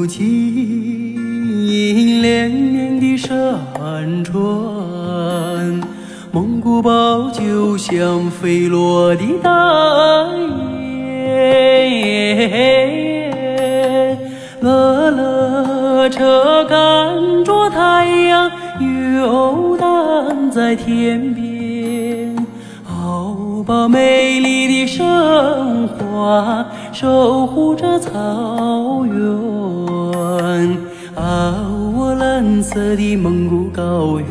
望不尽连绵的山川，蒙古包就像飞落的大雁，勒勒车赶着太阳游荡在天边，好把美丽的花守护着草原。啊，我蓝色的蒙古高原，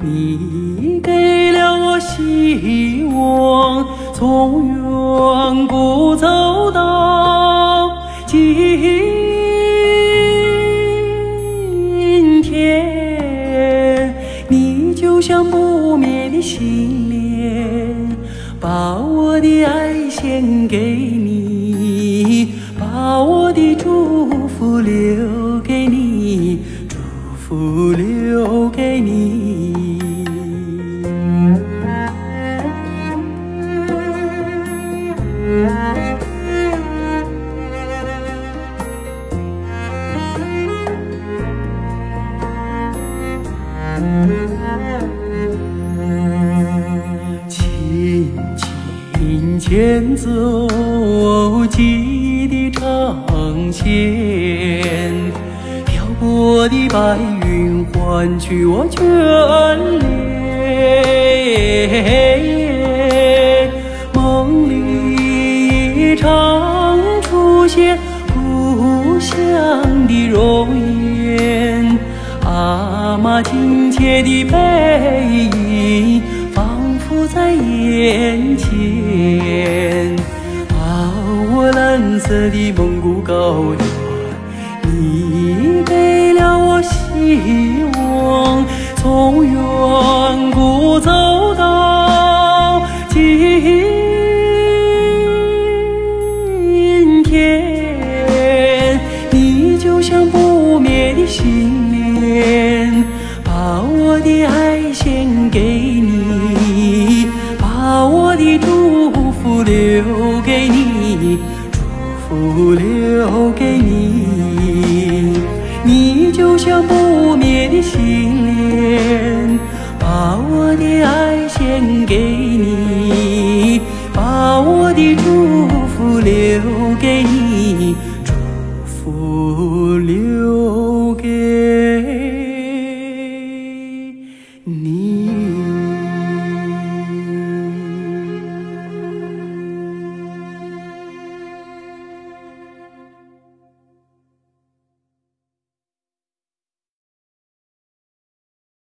你给了我希望，从远古走到今天，你就像不灭的信念，把我的爱献给你，把我的祝福留给你，祝福留给你。轻牵走记忆的长线，漂泊的白云换取我眷恋。梦里常出现故乡的容颜，阿妈亲切的背影在眼前。啊，我蓝色的蒙古高原，你给了我希望，从远古走到今天，你就像不灭的信念，把我的爱献给你，留给你祝福留给你。你就像不灭的信念把我的爱献给你把我的祝福留给你祝福留给你。